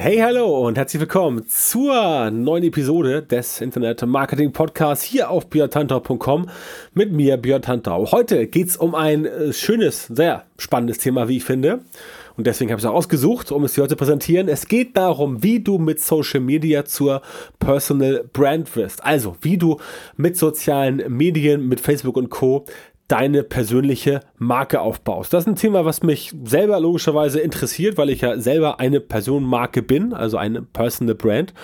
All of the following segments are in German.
Hey, hallo und herzlich willkommen zur neuen Episode des Internet Marketing Podcasts hier auf björntantau.com mit mir, Björn Tantau. Heute geht es um ein äh, schönes, sehr spannendes Thema, wie ich finde. Und deswegen habe ich es auch ausgesucht, um es hier heute zu präsentieren. Es geht darum, wie du mit Social Media zur Personal Brand wirst. Also, wie du mit sozialen Medien, mit Facebook und Co deine persönliche Marke aufbaust. Das ist ein Thema, was mich selber logischerweise interessiert, weil ich ja selber eine Personenmarke bin, also eine Personal Brand.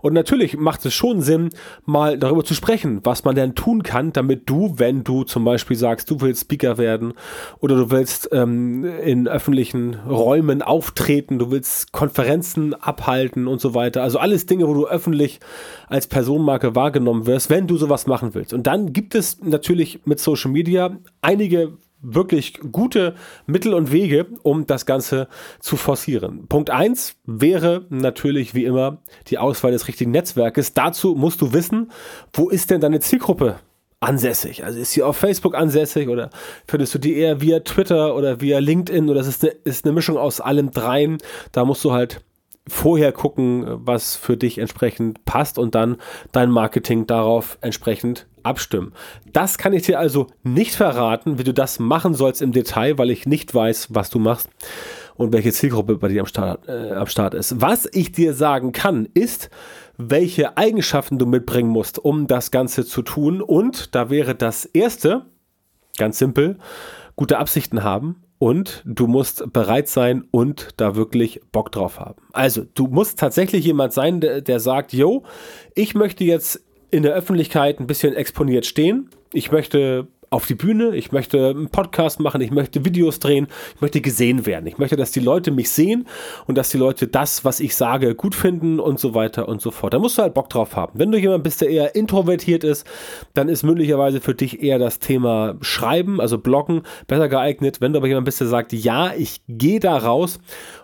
Und natürlich macht es schon Sinn, mal darüber zu sprechen, was man denn tun kann, damit du, wenn du zum Beispiel sagst, du willst Speaker werden oder du willst ähm, in öffentlichen Räumen auftreten, du willst Konferenzen abhalten und so weiter. Also alles Dinge, wo du öffentlich als Personenmarke wahrgenommen wirst, wenn du sowas machen willst. Und dann gibt es natürlich mit Social Media einige wirklich gute Mittel und Wege, um das Ganze zu forcieren. Punkt 1 wäre natürlich wie immer die Auswahl des richtigen Netzwerkes. Dazu musst du wissen, wo ist denn deine Zielgruppe ansässig? Also ist sie auf Facebook ansässig oder findest du die eher via Twitter oder via LinkedIn oder ist es eine, ist eine Mischung aus allem dreien? Da musst du halt vorher gucken, was für dich entsprechend passt und dann dein Marketing darauf entsprechend abstimmen. Das kann ich dir also nicht verraten, wie du das machen sollst im Detail, weil ich nicht weiß, was du machst und welche Zielgruppe bei dir am Start, äh, am Start ist. Was ich dir sagen kann, ist, welche Eigenschaften du mitbringen musst, um das Ganze zu tun. Und da wäre das erste, ganz simpel, gute Absichten haben und du musst bereit sein und da wirklich Bock drauf haben. Also, du musst tatsächlich jemand sein, der, der sagt, yo, ich möchte jetzt in der Öffentlichkeit ein bisschen exponiert stehen. Ich möchte auf die Bühne, ich möchte einen Podcast machen, ich möchte Videos drehen, ich möchte gesehen werden. Ich möchte, dass die Leute mich sehen und dass die Leute das, was ich sage, gut finden und so weiter und so fort. Da musst du halt Bock drauf haben. Wenn du jemand bist, der eher introvertiert ist, dann ist möglicherweise für dich eher das Thema Schreiben, also Bloggen, besser geeignet. Wenn du aber jemand bist, der sagt, ja, ich gehe da raus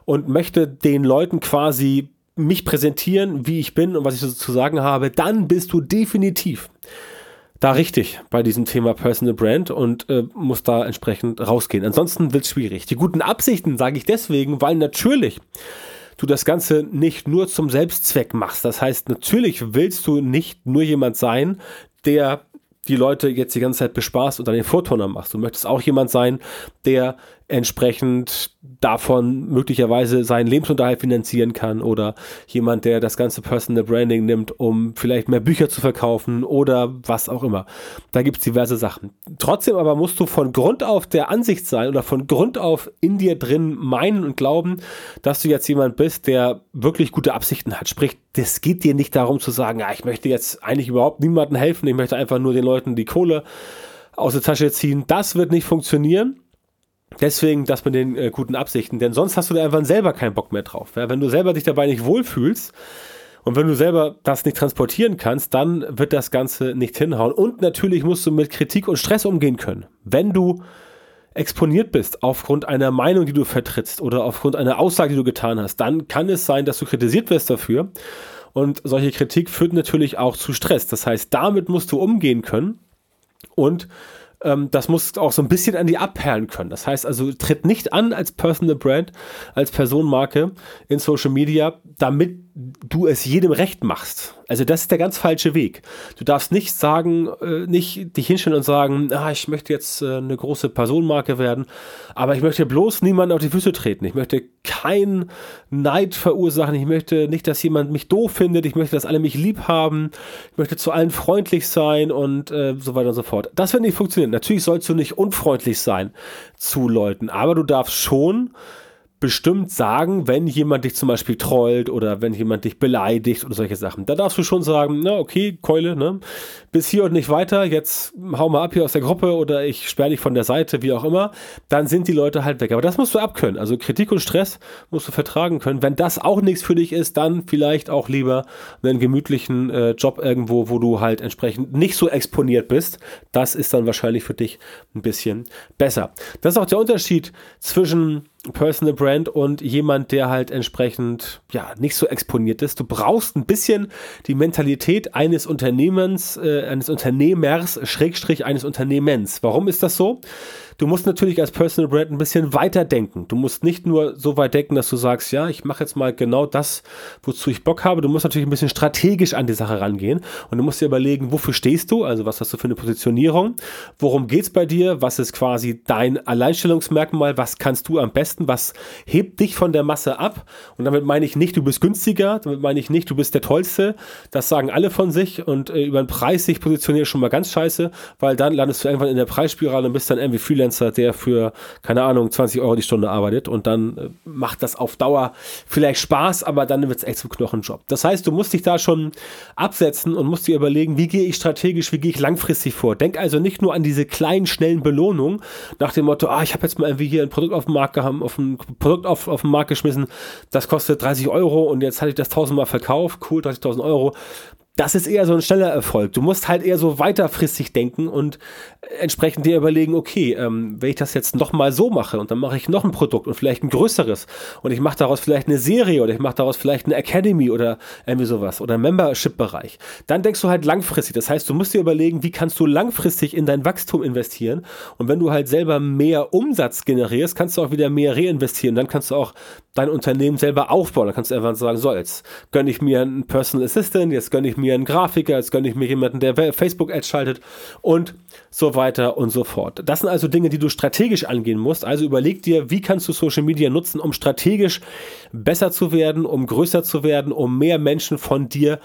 und möchte den Leuten quasi mich präsentieren, wie ich bin und was ich so zu sagen habe, dann bist du definitiv da richtig bei diesem Thema Personal Brand und äh, muss da entsprechend rausgehen. Ansonsten wird es schwierig. Die guten Absichten sage ich deswegen, weil natürlich du das Ganze nicht nur zum Selbstzweck machst. Das heißt, natürlich willst du nicht nur jemand sein, der die Leute jetzt die ganze Zeit bespaßt und dann den Vorturner machst. Du möchtest auch jemand sein, der entsprechend davon möglicherweise seinen Lebensunterhalt finanzieren kann oder jemand, der das ganze Personal Branding nimmt, um vielleicht mehr Bücher zu verkaufen oder was auch immer. Da gibt es diverse Sachen. Trotzdem aber musst du von Grund auf der Ansicht sein oder von Grund auf in dir drin meinen und glauben, dass du jetzt jemand bist, der wirklich gute Absichten hat. Sprich, das geht dir nicht darum zu sagen, ja, ich möchte jetzt eigentlich überhaupt niemandem helfen, ich möchte einfach nur den Leuten die Kohle aus der Tasche ziehen. Das wird nicht funktionieren Deswegen das mit den äh, guten Absichten, denn sonst hast du da einfach selber keinen Bock mehr drauf. Ja? Wenn du selber dich dabei nicht wohlfühlst und wenn du selber das nicht transportieren kannst, dann wird das Ganze nicht hinhauen. Und natürlich musst du mit Kritik und Stress umgehen können. Wenn du exponiert bist aufgrund einer Meinung, die du vertrittst oder aufgrund einer Aussage, die du getan hast, dann kann es sein, dass du kritisiert wirst dafür. Und solche Kritik führt natürlich auch zu Stress. Das heißt, damit musst du umgehen können und ähm, das muss auch so ein bisschen an die abperlen können. Das heißt also, tritt nicht an als Personal Brand, als Personenmarke in Social Media, damit du es jedem recht machst. Also das ist der ganz falsche Weg. Du darfst nicht sagen, äh, nicht dich hinstellen und sagen, ah, ich möchte jetzt äh, eine große Personenmarke werden, aber ich möchte bloß niemanden auf die Füße treten. Ich möchte keinen Neid verursachen. Ich möchte nicht, dass jemand mich doof findet. Ich möchte, dass alle mich lieb haben. Ich möchte zu allen freundlich sein und äh, so weiter und so fort. Das wird nicht funktionieren. Natürlich sollst du nicht unfreundlich sein zu Leuten, aber du darfst schon bestimmt sagen, wenn jemand dich zum Beispiel trollt oder wenn jemand dich beleidigt oder solche Sachen. Da darfst du schon sagen, na okay, Keule, ne? Bis hier und nicht weiter, jetzt hau mal ab hier aus der Gruppe oder ich sperre dich von der Seite, wie auch immer. Dann sind die Leute halt weg. Aber das musst du abkönnen. Also Kritik und Stress musst du vertragen können. Wenn das auch nichts für dich ist, dann vielleicht auch lieber einen gemütlichen äh, Job irgendwo, wo du halt entsprechend nicht so exponiert bist. Das ist dann wahrscheinlich für dich ein bisschen besser. Das ist auch der Unterschied zwischen Personal Brand und jemand, der halt entsprechend ja nicht so exponiert ist. Du brauchst ein bisschen die Mentalität eines Unternehmens, äh, eines Unternehmers, Schrägstrich eines Unternehmens. Warum ist das so? Du musst natürlich als Personal Brand ein bisschen weiter denken. Du musst nicht nur so weit denken, dass du sagst, ja, ich mache jetzt mal genau das, wozu ich Bock habe. Du musst natürlich ein bisschen strategisch an die Sache rangehen und du musst dir überlegen, wofür stehst du? Also was hast du für eine Positionierung? Worum geht es bei dir? Was ist quasi dein Alleinstellungsmerkmal? Was kannst du am besten? Was hebt dich von der Masse ab? Und damit meine ich nicht, du bist günstiger. Damit meine ich nicht, du bist der Tollste. Das sagen alle von sich und äh, über den Preis sich positionieren schon mal ganz scheiße, weil dann landest du irgendwann in der Preisspirale und bist dann irgendwie Freelancer Freelancer, der für, keine Ahnung, 20 Euro die Stunde arbeitet und dann äh, macht das auf Dauer vielleicht Spaß, aber dann wird es echt zum Knochenjob. Das heißt, du musst dich da schon absetzen und musst dir überlegen, wie gehe ich strategisch, wie gehe ich langfristig vor. Denk also nicht nur an diese kleinen, schnellen Belohnungen nach dem Motto, ah, ich habe jetzt mal irgendwie hier ein Produkt auf den Markt gehabt, auf ein Produkt auf, auf den Markt geschmissen, das kostet 30 Euro und jetzt hatte ich das tausendmal verkauft, cool, 30.000 Euro das ist eher so ein schneller Erfolg. Du musst halt eher so weiterfristig denken und entsprechend dir überlegen, okay, ähm, wenn ich das jetzt nochmal so mache und dann mache ich noch ein Produkt und vielleicht ein größeres und ich mache daraus vielleicht eine Serie oder ich mache daraus vielleicht eine Academy oder irgendwie sowas oder Membership-Bereich, dann denkst du halt langfristig. Das heißt, du musst dir überlegen, wie kannst du langfristig in dein Wachstum investieren und wenn du halt selber mehr Umsatz generierst, kannst du auch wieder mehr reinvestieren. Dann kannst du auch dein Unternehmen selber aufbauen. Dann kannst du einfach sagen, so, jetzt gönne ich mir einen Personal Assistant, jetzt gönne ich mir einen Grafiker, jetzt gönne ich mir jemanden, der Facebook-Ads schaltet und so weiter und so fort. Das sind also Dinge, die du strategisch angehen musst. Also überleg dir, wie kannst du Social Media nutzen, um strategisch besser zu werden, um größer zu werden, um mehr Menschen von dir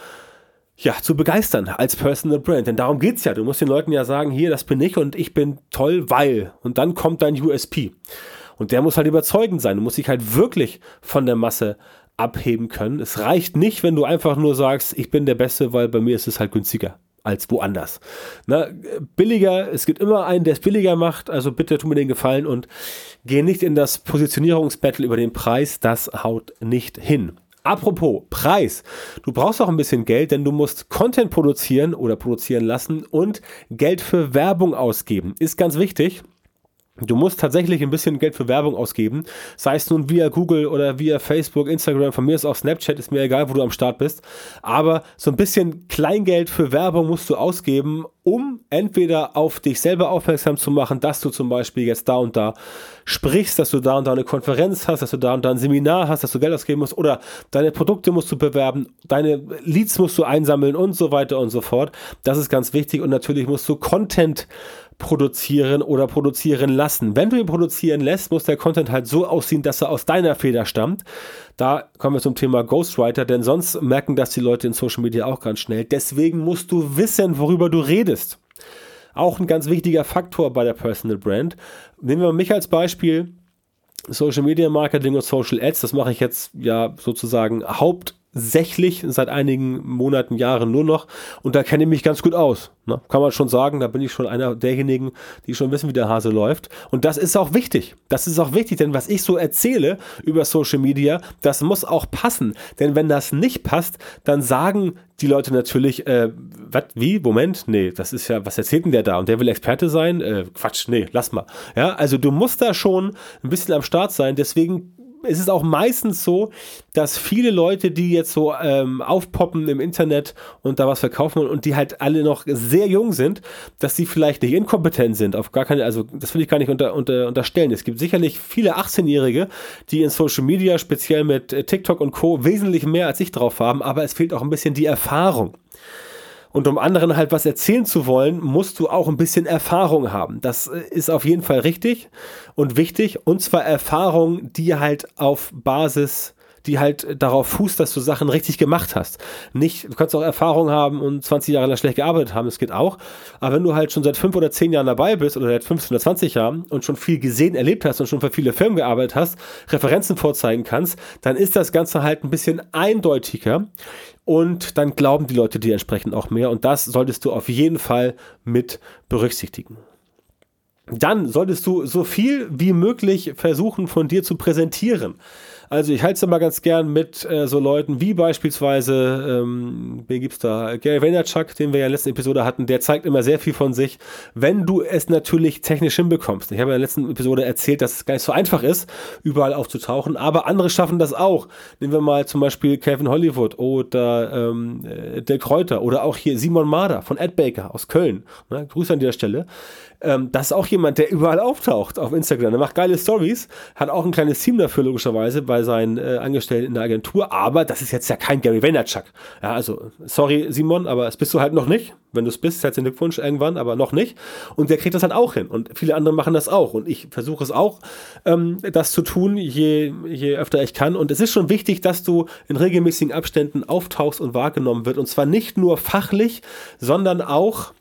ja, zu begeistern als Personal Brand. Denn darum geht es ja. Du musst den Leuten ja sagen, hier, das bin ich und ich bin toll, weil. Und dann kommt dein USP. Und der muss halt überzeugend sein. Du musst dich halt wirklich von der Masse abheben können. Es reicht nicht, wenn du einfach nur sagst, ich bin der Beste, weil bei mir ist es halt günstiger als woanders. Na, billiger, es gibt immer einen, der es billiger macht, also bitte tu mir den Gefallen und geh nicht in das Positionierungsbattle über den Preis, das haut nicht hin. Apropos Preis. Du brauchst auch ein bisschen Geld, denn du musst Content produzieren oder produzieren lassen und Geld für Werbung ausgeben. Ist ganz wichtig. Du musst tatsächlich ein bisschen Geld für Werbung ausgeben, sei es nun via Google oder via Facebook, Instagram, von mir ist auch Snapchat, ist mir egal, wo du am Start bist. Aber so ein bisschen Kleingeld für Werbung musst du ausgeben, um entweder auf dich selber aufmerksam zu machen, dass du zum Beispiel jetzt da und da sprichst, dass du da und da eine Konferenz hast, dass du da und da ein Seminar hast, dass du Geld ausgeben musst oder deine Produkte musst du bewerben, deine Leads musst du einsammeln und so weiter und so fort. Das ist ganz wichtig und natürlich musst du Content produzieren oder produzieren lassen. Wenn du ihn produzieren lässt, muss der Content halt so aussehen, dass er aus deiner Feder stammt. Da kommen wir zum Thema Ghostwriter, denn sonst merken das die Leute in Social Media auch ganz schnell. Deswegen musst du wissen, worüber du redest. Auch ein ganz wichtiger Faktor bei der Personal Brand. Nehmen wir mich als Beispiel. Social Media Marketing und Social Ads, das mache ich jetzt ja sozusagen Haupt sächlich seit einigen Monaten, Jahren nur noch und da kenne ich mich ganz gut aus. Ne? Kann man schon sagen, da bin ich schon einer derjenigen, die schon wissen, wie der Hase läuft. Und das ist auch wichtig. Das ist auch wichtig, denn was ich so erzähle über Social Media, das muss auch passen. Denn wenn das nicht passt, dann sagen die Leute natürlich, äh, was, wie, Moment, nee, das ist ja, was erzählt denn der da? Und der will Experte sein? Äh, Quatsch, nee, lass mal. Ja, also du musst da schon ein bisschen am Start sein, deswegen es ist auch meistens so, dass viele Leute, die jetzt so ähm, aufpoppen im Internet und da was verkaufen und die halt alle noch sehr jung sind, dass die vielleicht nicht inkompetent sind. Auf gar keine, also das will ich gar nicht unter, unter, unterstellen. Es gibt sicherlich viele 18-Jährige, die in Social Media, speziell mit äh, TikTok und Co., wesentlich mehr als ich drauf haben, aber es fehlt auch ein bisschen die Erfahrung. Und um anderen halt was erzählen zu wollen, musst du auch ein bisschen Erfahrung haben. Das äh, ist auf jeden Fall richtig und wichtig. Und zwar Erfahrung, die halt auf Basis die halt darauf fußt, dass du Sachen richtig gemacht hast. Nicht, du kannst auch Erfahrung haben und 20 Jahre lang schlecht gearbeitet haben, das geht auch. Aber wenn du halt schon seit 5 oder 10 Jahren dabei bist oder seit 15 oder 20 Jahren und schon viel gesehen, erlebt hast und schon für viele Firmen gearbeitet hast, Referenzen vorzeigen kannst, dann ist das Ganze halt ein bisschen eindeutiger und dann glauben die Leute dir entsprechend auch mehr und das solltest du auf jeden Fall mit berücksichtigen. Dann solltest du so viel wie möglich versuchen von dir zu präsentieren. Also ich halte es immer ganz gern mit äh, so Leuten wie beispielsweise, ähm, wen gibt's da? Gary Vaynerchuk, den wir ja in der letzten Episode hatten, der zeigt immer sehr viel von sich, wenn du es natürlich technisch hinbekommst. Ich habe in der letzten Episode erzählt, dass es gar nicht so einfach ist, überall aufzutauchen, aber andere schaffen das auch. Nehmen wir mal zum Beispiel Kevin Hollywood oder ähm, äh, Dirk Kräuter oder auch hier Simon Marder von Ed Baker aus Köln. Ne? Grüße an dieser Stelle. Ähm, das ist auch jemand, der überall auftaucht auf Instagram. Der macht geile Stories, hat auch ein kleines Team dafür, logischerweise, bei seinen äh, Angestellten in der Agentur. Aber das ist jetzt ja kein Gary Vaynerchuk. Ja, also, sorry, Simon, aber das bist du halt noch nicht. Wenn du es bist, herzlichen Glückwunsch irgendwann, aber noch nicht. Und der kriegt das halt auch hin. Und viele andere machen das auch. Und ich versuche es auch, ähm, das zu tun, je, je öfter ich kann. Und es ist schon wichtig, dass du in regelmäßigen Abständen auftauchst und wahrgenommen wird. Und zwar nicht nur fachlich, sondern auch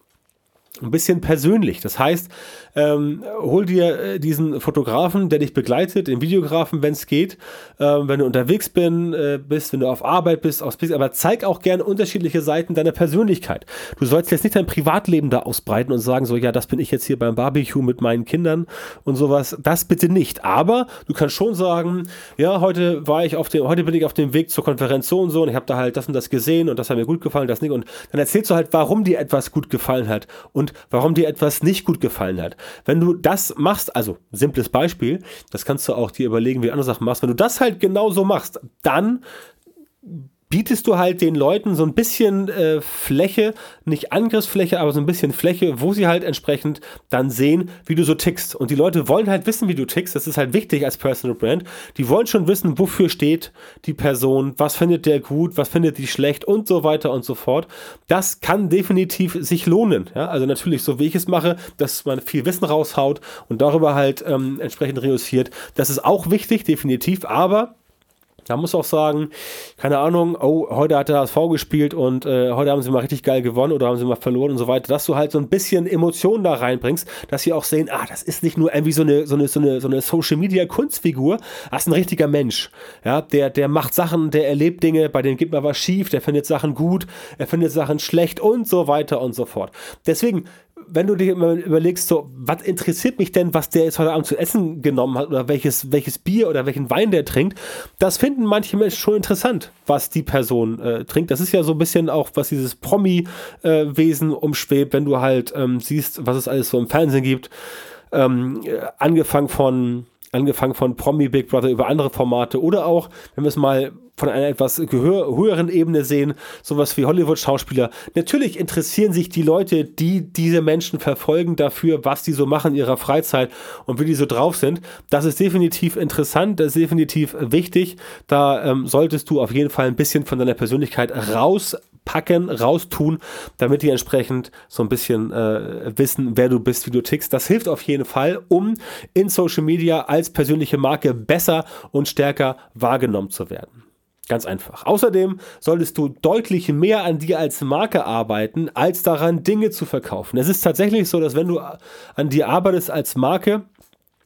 ein bisschen persönlich. Das heißt, ähm, hol dir äh, diesen Fotografen, der dich begleitet, den Videografen, wenn es geht, ähm, wenn du unterwegs bin, äh, bist, wenn du auf Arbeit bist, aus, aber zeig auch gerne unterschiedliche Seiten deiner Persönlichkeit. Du sollst jetzt nicht dein Privatleben da ausbreiten und sagen so, ja, das bin ich jetzt hier beim Barbecue mit meinen Kindern und sowas. Das bitte nicht. Aber du kannst schon sagen, ja, heute war ich auf dem, heute bin ich auf dem Weg zur Konferenz so und so und ich habe da halt das und das gesehen und das hat mir gut gefallen, das nicht. Und dann erzählst du halt, warum dir etwas gut gefallen hat und warum dir etwas nicht gut gefallen hat. Wenn du das machst, also simples Beispiel, das kannst du auch dir überlegen, wie du andere Sachen machst, wenn du das halt genauso machst, dann bietest du halt den Leuten so ein bisschen äh, Fläche, nicht Angriffsfläche, aber so ein bisschen Fläche, wo sie halt entsprechend dann sehen, wie du so tickst. Und die Leute wollen halt wissen, wie du tickst. Das ist halt wichtig als Personal Brand. Die wollen schon wissen, wofür steht die Person, was findet der gut, was findet die schlecht und so weiter und so fort. Das kann definitiv sich lohnen. Ja? Also natürlich, so wie ich es mache, dass man viel Wissen raushaut und darüber halt ähm, entsprechend reüssiert. Das ist auch wichtig, definitiv, aber da muss auch sagen, keine Ahnung, oh, heute hat der HSV gespielt und äh, heute haben sie mal richtig geil gewonnen oder haben sie mal verloren und so weiter, dass du halt so ein bisschen Emotionen da reinbringst, dass sie auch sehen, ah, das ist nicht nur irgendwie so eine, so eine, so eine, so eine Social Media Kunstfigur, das ist ein richtiger Mensch. Ja, der, der macht Sachen, der erlebt Dinge, bei dem geht mal was schief, der findet Sachen gut, er findet Sachen schlecht und so weiter und so fort. Deswegen wenn du dir überlegst, so, was interessiert mich denn, was der jetzt heute Abend zu essen genommen hat oder welches, welches Bier oder welchen Wein der trinkt, das finden manche Menschen schon interessant, was die Person äh, trinkt. Das ist ja so ein bisschen auch, was dieses Promi-Wesen äh, umschwebt, wenn du halt ähm, siehst, was es alles so im Fernsehen gibt. Ähm, äh, angefangen von angefangen von Promi Big Brother über andere Formate oder auch, wenn wir es mal von einer etwas höheren Ebene sehen, sowas wie Hollywood-Schauspieler. Natürlich interessieren sich die Leute, die diese Menschen verfolgen, dafür, was die so machen in ihrer Freizeit und wie die so drauf sind. Das ist definitiv interessant, das ist definitiv wichtig. Da ähm, solltest du auf jeden Fall ein bisschen von deiner Persönlichkeit raus packen, raustun, damit die entsprechend so ein bisschen äh, wissen, wer du bist, wie du tickst. Das hilft auf jeden Fall, um in Social Media als persönliche Marke besser und stärker wahrgenommen zu werden. Ganz einfach. Außerdem solltest du deutlich mehr an dir als Marke arbeiten, als daran Dinge zu verkaufen. Es ist tatsächlich so, dass wenn du an dir arbeitest als Marke,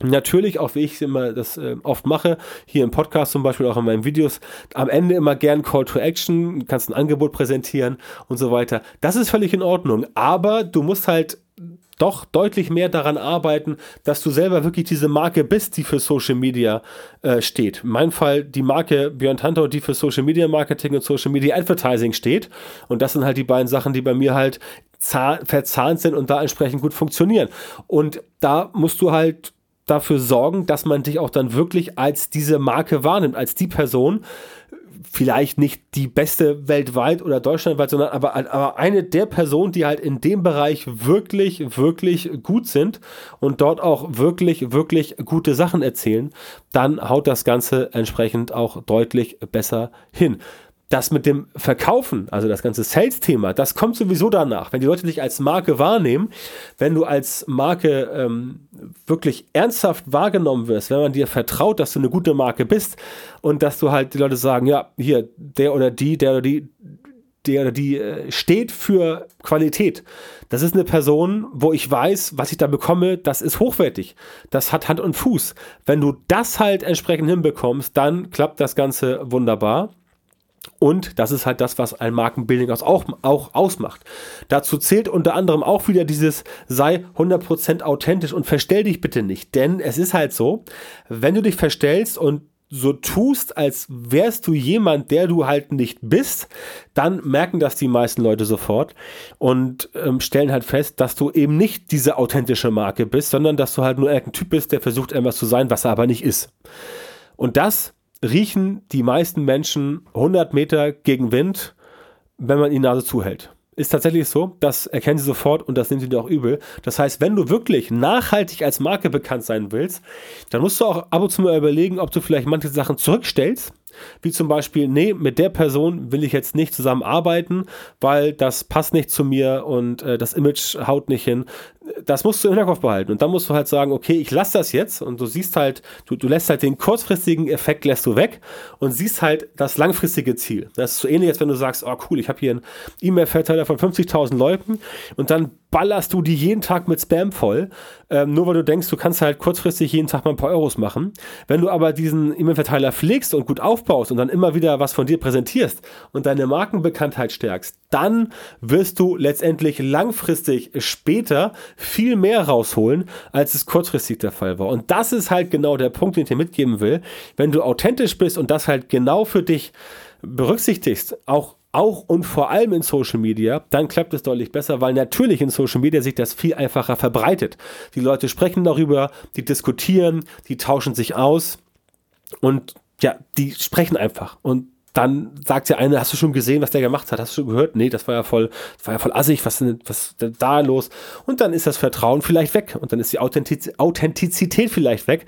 Natürlich, auch wie ich immer das äh, oft mache, hier im Podcast zum Beispiel, auch in meinen Videos, am Ende immer gern Call to Action, kannst ein Angebot präsentieren und so weiter. Das ist völlig in Ordnung, aber du musst halt doch deutlich mehr daran arbeiten, dass du selber wirklich diese Marke bist, die für Social Media äh, steht. In meinem Fall die Marke Björn Tantau, die für Social Media Marketing und Social Media Advertising steht. Und das sind halt die beiden Sachen, die bei mir halt verzahnt sind und da entsprechend gut funktionieren. Und da musst du halt dafür sorgen, dass man dich auch dann wirklich als diese Marke wahrnimmt, als die Person, vielleicht nicht die beste weltweit oder deutschlandweit, sondern aber, aber eine der Personen, die halt in dem Bereich wirklich, wirklich gut sind und dort auch wirklich, wirklich gute Sachen erzählen, dann haut das Ganze entsprechend auch deutlich besser hin. Das mit dem Verkaufen, also das ganze Sales-Thema, das kommt sowieso danach. Wenn die Leute dich als Marke wahrnehmen, wenn du als Marke ähm, wirklich ernsthaft wahrgenommen wirst, wenn man dir vertraut, dass du eine gute Marke bist und dass du halt die Leute sagen, ja, hier, der oder die, der oder die, der oder die äh, steht für Qualität. Das ist eine Person, wo ich weiß, was ich da bekomme, das ist hochwertig. Das hat Hand und Fuß. Wenn du das halt entsprechend hinbekommst, dann klappt das Ganze wunderbar. Und das ist halt das, was ein Markenbuilding auch, auch ausmacht. Dazu zählt unter anderem auch wieder dieses sei 100% authentisch und verstell dich bitte nicht. Denn es ist halt so, wenn du dich verstellst und so tust, als wärst du jemand, der du halt nicht bist, dann merken das die meisten Leute sofort und ähm, stellen halt fest, dass du eben nicht diese authentische Marke bist, sondern dass du halt nur irgendein Typ bist, der versucht, etwas zu sein, was er aber nicht ist. Und das riechen die meisten Menschen 100 Meter gegen Wind, wenn man die Nase zuhält. Ist tatsächlich so, das erkennen sie sofort und das nehmen sie dir auch übel. Das heißt, wenn du wirklich nachhaltig als Marke bekannt sein willst, dann musst du auch ab und zu mal überlegen, ob du vielleicht manche Sachen zurückstellst wie zum Beispiel, nee, mit der Person will ich jetzt nicht zusammenarbeiten, weil das passt nicht zu mir und äh, das Image haut nicht hin. Das musst du im Hinterkopf behalten. Und dann musst du halt sagen, okay, ich lasse das jetzt und du siehst halt, du, du lässt halt den kurzfristigen Effekt lässt du weg und siehst halt das langfristige Ziel. Das ist so ähnlich, als wenn du sagst, oh cool, ich habe hier einen E-Mail-Verteiler von 50.000 Leuten und dann ballerst du die jeden Tag mit Spam voll, ähm, nur weil du denkst, du kannst halt kurzfristig jeden Tag mal ein paar Euros machen. Wenn du aber diesen E-Mail-Verteiler pflegst und gut aufbaust und dann immer wieder was von dir präsentierst und deine Markenbekanntheit stärkst, dann wirst du letztendlich langfristig später viel mehr rausholen, als es kurzfristig der Fall war. Und das ist halt genau der Punkt, den ich dir mitgeben will. Wenn du authentisch bist und das halt genau für dich berücksichtigst, auch auch und vor allem in Social Media, dann klappt es deutlich besser, weil natürlich in Social Media sich das viel einfacher verbreitet. Die Leute sprechen darüber, die diskutieren, die tauschen sich aus und ja, die sprechen einfach. Und dann sagt der eine, hast du schon gesehen, was der gemacht hat? Hast du schon gehört? Nee, das war ja voll, das war ja voll assig, was ist was denn da los? Und dann ist das Vertrauen vielleicht weg und dann ist die Authentiz Authentizität vielleicht weg.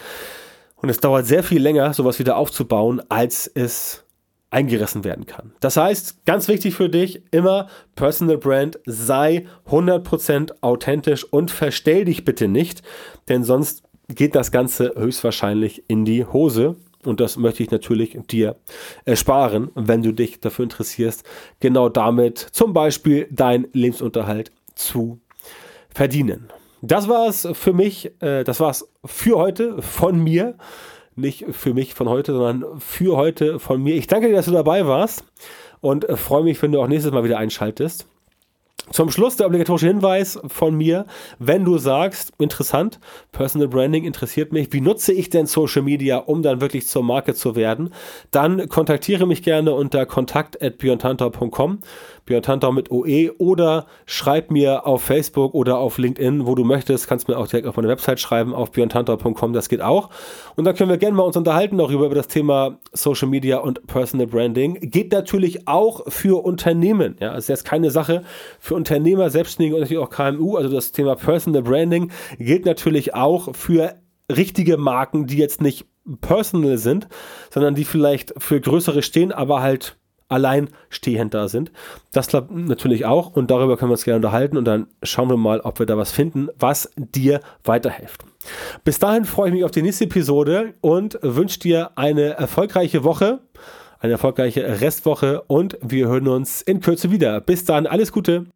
Und es dauert sehr viel länger, sowas wieder aufzubauen, als es eingerissen werden kann. Das heißt, ganz wichtig für dich, immer Personal Brand, sei 100% authentisch und verstell dich bitte nicht, denn sonst geht das Ganze höchstwahrscheinlich in die Hose. Und das möchte ich natürlich dir ersparen, wenn du dich dafür interessierst, genau damit zum Beispiel deinen Lebensunterhalt zu verdienen. Das war es für mich, äh, das war es für heute von mir nicht für mich von heute, sondern für heute von mir. Ich danke dir, dass du dabei warst und äh, freue mich, wenn du auch nächstes Mal wieder einschaltest. Zum Schluss der obligatorische Hinweis von mir, wenn du sagst, interessant, Personal Branding interessiert mich, wie nutze ich denn Social Media, um dann wirklich zur Marke zu werden, dann kontaktiere mich gerne unter kontakt.björntantau.com, Björn mit OE oder schreib mir auf Facebook oder auf LinkedIn, wo du möchtest, kannst mir auch direkt auf meine Website schreiben, auf björntantau.com, das geht auch. Und dann können wir gerne mal uns unterhalten darüber, über das Thema Social Media und Personal Branding. Geht natürlich auch für Unternehmen, ja, ist jetzt keine Sache für Unternehmer, Selbstständige und natürlich auch KMU. Also das Thema Personal Branding gilt natürlich auch für richtige Marken, die jetzt nicht personal sind, sondern die vielleicht für größere stehen, aber halt allein stehend da sind. Das klappt natürlich auch und darüber können wir uns gerne unterhalten und dann schauen wir mal, ob wir da was finden, was dir weiterhilft. Bis dahin freue ich mich auf die nächste Episode und wünsche dir eine erfolgreiche Woche eine erfolgreiche Restwoche und wir hören uns in Kürze wieder. Bis dann, alles Gute.